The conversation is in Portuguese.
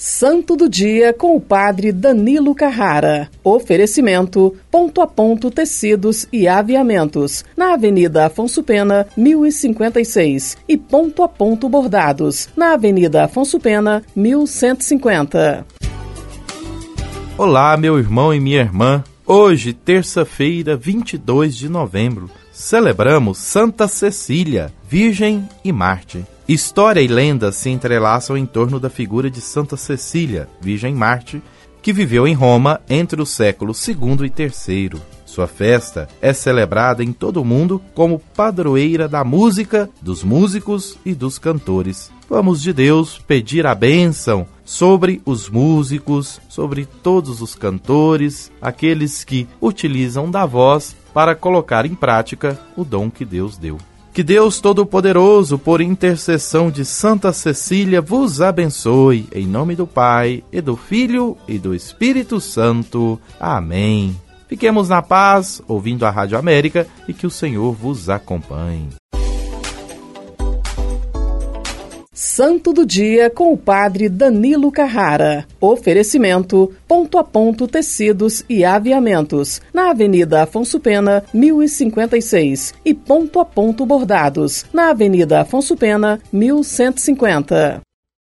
Santo do Dia com o Padre Danilo Carrara. Oferecimento: Ponto a Ponto Tecidos e Aviamentos, na Avenida Afonso Pena, 1056. E Ponto a Ponto Bordados, na Avenida Afonso Pena, 1150. Olá, meu irmão e minha irmã. Hoje, terça-feira, 22 de novembro, celebramos Santa Cecília, Virgem e Marte. História e lenda se entrelaçam em torno da figura de Santa Cecília, Virgem Marte, que viveu em Roma entre os séculos II e III. Sua festa é celebrada em todo o mundo como padroeira da música, dos músicos e dos cantores. Vamos de Deus pedir a bênção sobre os músicos, sobre todos os cantores, aqueles que utilizam da voz para colocar em prática o dom que Deus deu. Que Deus Todo-Poderoso, por intercessão de Santa Cecília, vos abençoe, em nome do Pai, e do Filho e do Espírito Santo. Amém. Fiquemos na paz, ouvindo a Rádio América e que o Senhor vos acompanhe. Santo do Dia com o Padre Danilo Carrara. Oferecimento: Ponto a Ponto Tecidos e Aviamentos, na Avenida Afonso Pena, 1056. E Ponto a Ponto Bordados, na Avenida Afonso Pena, 1150.